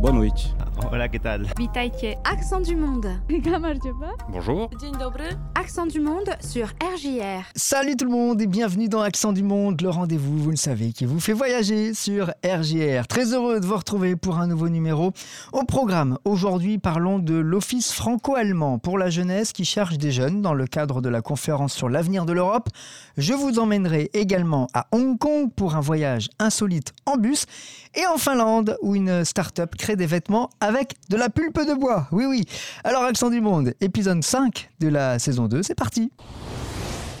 Boa noite. Hola, ¿qué tal? Witajcie. Accent du monde. Bonjour. Accent du monde sur RJR. Salut tout le monde et bienvenue dans Accent du Monde, le rendez-vous, vous le savez, qui vous fait voyager sur RJR. Très heureux de vous retrouver pour un nouveau numéro. Au programme, aujourd'hui, parlons de l'Office franco-allemand pour la jeunesse qui cherche des jeunes dans le cadre de la conférence sur l'avenir de l'Europe. Je vous emmènerai également à Hong Kong pour un voyage insolite en bus et en Finlande où une start-up crée des vêtements avec de la pulpe de bois. Oui, oui. Alors, Accent du Monde, épisode 5 de la saison 2, c'est parti.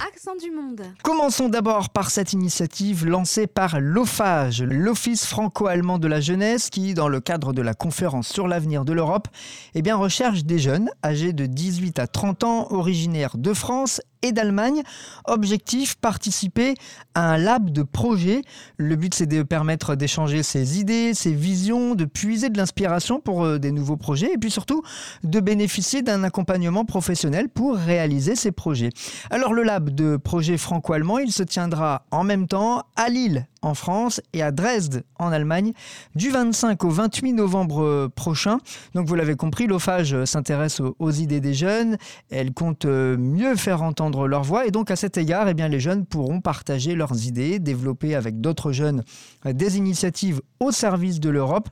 Accent du monde. Commençons d'abord par cette initiative lancée par l'OFAGE, l'Office franco-allemand de la jeunesse, qui, dans le cadre de la conférence sur l'avenir de l'Europe, eh bien, recherche des jeunes âgés de 18 à 30 ans, originaires de France et d'Allemagne. Objectif, participer à un lab de projet. Le but, c'est de permettre d'échanger ses idées, ses visions, de puiser de l'inspiration pour euh, des nouveaux projets et puis surtout de bénéficier d'un accompagnement professionnel pour réaliser ces projets. Alors le lab de projet franco-allemand, il se tiendra en même temps à Lille en France et à Dresde en Allemagne du 25 au 28 novembre euh, prochain. Donc vous l'avez compris, l'OFAGE s'intéresse aux, aux idées des jeunes, elle compte euh, mieux faire entendre leur voix et donc à cet égard, eh bien, les jeunes pourront partager leurs idées, développer avec d'autres jeunes des initiatives au service de l'Europe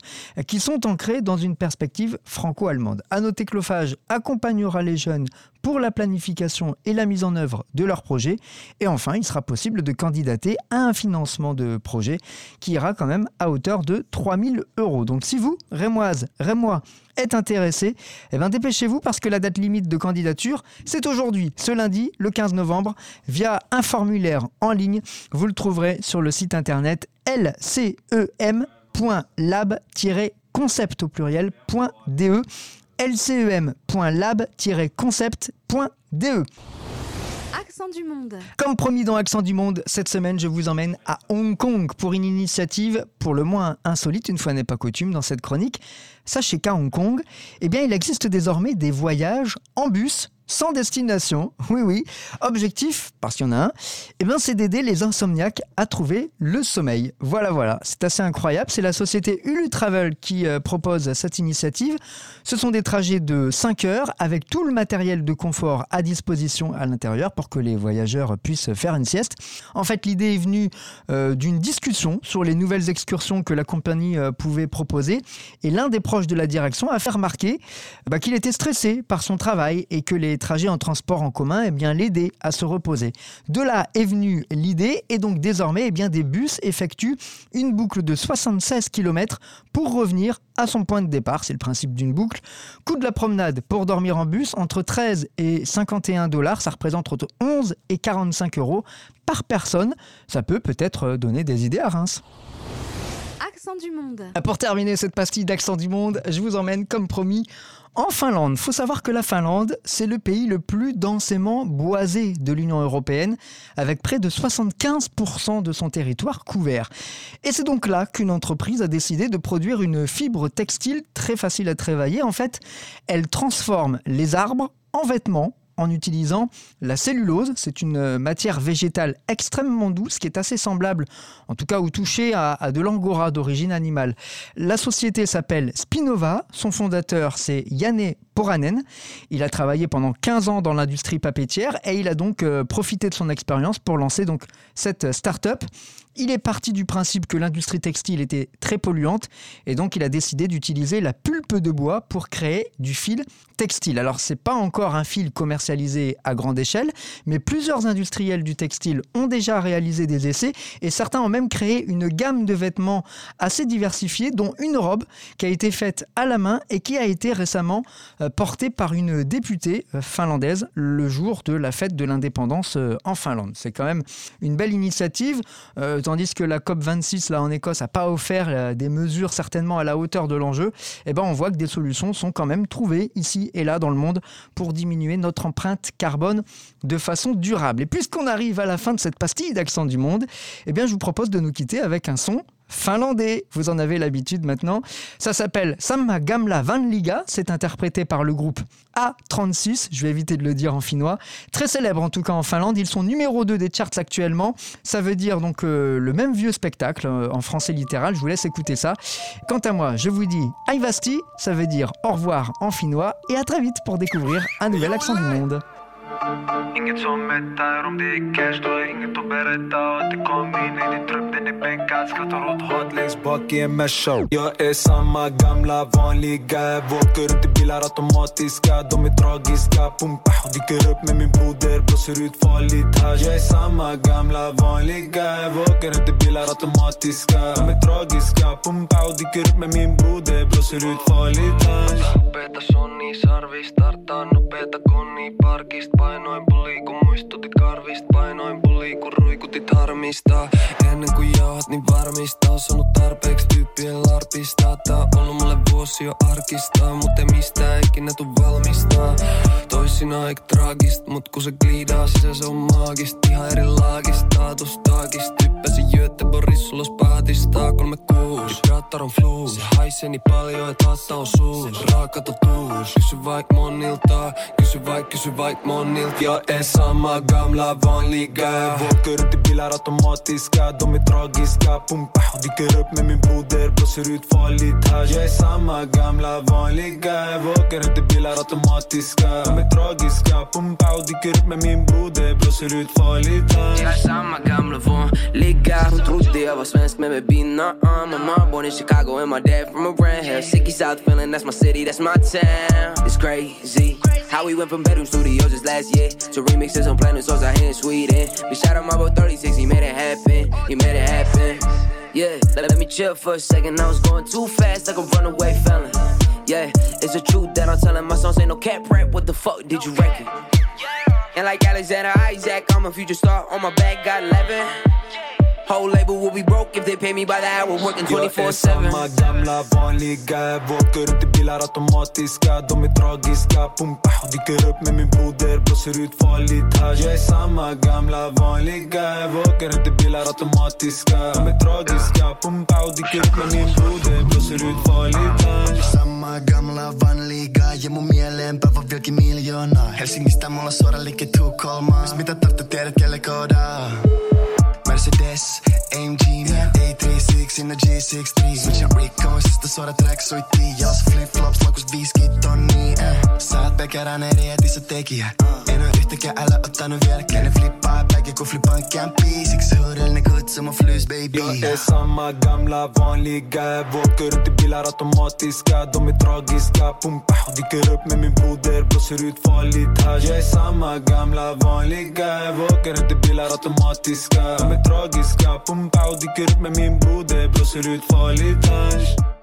qui sont ancrées dans une perspective franco-allemande. À noter que accompagnera les jeunes pour la planification et la mise en œuvre de leurs projets. Et enfin, il sera possible de candidater à un financement de projet qui ira quand même à hauteur de 3000 euros. Donc si vous, Rémoise, Rémois, êtes intéressé, eh ben dépêchez-vous parce que la date limite de candidature, c'est aujourd'hui, ce lundi, le 15 novembre, via un formulaire en ligne. Vous le trouverez sur le site internet lcem.lab-concept au pluriel.de lcem.lab-concept.de. Accent du monde. Comme promis dans Accent du Monde, cette semaine, je vous emmène à Hong Kong pour une initiative pour le moins insolite, une fois n'est pas coutume dans cette chronique. Sachez qu'à Hong Kong, eh bien, il existe désormais des voyages en bus sans destination. Oui, oui. Objectif, parce qu'il y en a un, eh bien, c'est d'aider les insomniaques à trouver le sommeil. Voilà, voilà. C'est assez incroyable. C'est la société Ulu Travel qui euh, propose cette initiative. Ce sont des trajets de 5 heures avec tout le matériel de confort à disposition à l'intérieur pour que les voyageurs puissent faire une sieste. En fait, l'idée est venue euh, d'une discussion sur les nouvelles excursions que la compagnie euh, pouvait proposer. Et l'un des proches de la direction a fait remarquer bah, qu'il était stressé par son travail et que les trajets en transport en commun eh bien, l'aidaient à se reposer. De là est venue l'idée et donc désormais eh bien, des bus effectuent une boucle de 76 km pour revenir à son point de départ. C'est le principe d'une boucle. Coût de la promenade pour dormir en bus entre 13 et 51 dollars. Ça représente entre 11 et 45 euros par personne. Ça peut peut-être donner des idées à Reims. Monde. Pour terminer cette pastille d'accent du monde, je vous emmène comme promis en Finlande. Faut savoir que la Finlande, c'est le pays le plus densément boisé de l'Union européenne, avec près de 75% de son territoire couvert. Et c'est donc là qu'une entreprise a décidé de produire une fibre textile très facile à travailler. En fait, elle transforme les arbres en vêtements en utilisant la cellulose. C'est une matière végétale extrêmement douce qui est assez semblable, en tout cas au toucher, à, de l'angora d'origine animale. La société s'appelle Spinova. Son fondateur, c'est Janne Poranen. Il a travaillé pendant 15 ans dans l'industrie papetière et il a donc euh, profité de son expérience pour lancer donc cette start-up. Il est parti du principe que l'industrie textile était très polluante et donc il a décidé d'utiliser la pulpe de bois pour créer du fil textile. Alors c'est pas encore un fil commercialisé à grande échelle, mais plusieurs industriels du textile ont déjà réalisé des essais et certains ont même créé une gamme de vêtements assez diversifiés dont une robe qui a été faite à la main et qui a été récemment euh, portée par une députée euh, finlandaise le jour de la fête de l'indépendance euh, en Finlande. C'est quand même une belle initiative. Euh, tandis que la COP26 là en Écosse n'a pas offert euh, des mesures certainement à la hauteur de l'enjeu, eh ben on voit que des solutions sont quand même trouvées ici et là dans le monde pour diminuer notre empreinte carbone de façon durable. Et puisqu'on arrive à la fin de cette pastille d'accent du monde, eh bien je vous propose de nous quitter avec un son finlandais. Vous en avez l'habitude maintenant. Ça s'appelle Samma Gamla Vanliga. C'est interprété par le groupe A36. Je vais éviter de le dire en finnois. Très célèbre en tout cas en Finlande. Ils sont numéro 2 des charts actuellement. Ça veut dire donc euh, le même vieux spectacle euh, en français littéral. Je vous laisse écouter ça. Quant à moi, je vous dis Aivasti. Ça veut dire au revoir en finnois. Et à très vite pour découvrir un nouvel accent du monde. Inget som mättar om det är cash, då har inget att berätta. Att det kom in i din trupp, den är bänkad. Skrattar åt hat längst bak i en Merca Jag är samma gamla vanliga. Åker runt i bilar automatiska. De är tragiska, pumpa Dyker upp med min broder, blåser ut farligt hasch Jag är samma gamla vanliga. Åker runt i bilar automatiska. De är tragiska, pumpa Dyker upp med min broder, blåser ut farligt hasch Upeeta sonni, sarvis, startaa nopeeta konni Parkist painoin puli kun muistutit karvista. Painoin puli kun ruikutit harmista. Ennen kuin jauhat niin varmista. On sanonut tarpeeksi tyyppien larpista. Tää on ollut mulle vuosi jo arkista Mut ei mistään ikinä tuu valmista Toisinaan eik traagist Mut kun se gliidaa sisään se on maagist. Ihan eri laagista Staatustaakista Typpäsin Göteborgissa ulos paatista Kolme kuus. Vibraattor on fluu. Se haisee niin paljon et haatta on suus Raaka totuus Kysy vaik monilta Kysy vaik, kysy vaik monilta. Jag är samma gamla vanliga Åker runt i bilar automatiska är tragiska Pumpa dyker upp med min broder Blåser ut farligt hasch Jag är samma gamla vanliga Åker runt i bilar automatiska är tragiska Pumpa dyker upp med min broder Blåser ut farligt hasch Jag är samma gamla vanliga Hon trodde jag var svensk men med binna uh, Mama born in Chicago and my dad from around here Sicky South feeling that's my city, that's my town It's crazy how we went from bedroom studios just last year to remixes on planet songs out here in Sweden. We shot on my boat 36, he made it happen, he made it happen. Yeah, let, me chill for a second. I was going too fast like a runaway felon. Yeah, it's the truth songs ain't no cap rap. What the fuck did you reckon? And like Alexander Isaac, I'm a future star on my back, got 11. Whole label will be broke if they pay me by the hour, working 24-7 samma gamla vanliga Åker runt i bilar automatiska De är tragiska, pumpa Dyker upp med min broder, blåser ut farligt hasch Jag är samma gamla vanliga Åker runt i bilar automatiska De är tragiska, pumpa Dyker upp med min broder, blåser ut farligt hasch Samma gamla vanliga Ja mun mieleen päivä vieläkin miljoonaa Helsingistä mulla suora liike Tukholmaan. Mitä tarvitse tiedät kelle koodaa. Mercedes, AMG, A36 in the G63 Switchin Rico, sista suora track i Tias flip-flops laukus 50 han eh. Sä så pekäräinen reetissä tekijä En oo yhtäkään älä ottanut vieläkään Ne flippaa bägge kun flippaan kämpi Siksi huudellinen kutsu mun flus baby. Jag är samma gamla vanliga. Vi Åker runt i bilar automatiska De är tragiska, pumpa Dyker upp med min broder, blåser ut farligt hasch Jag är samma gamla vanliga. Vi Åker runt i bilar automatiska De är tragiska, pumpa Kom pa u di me min mbu dhe blosë ryt fali tash.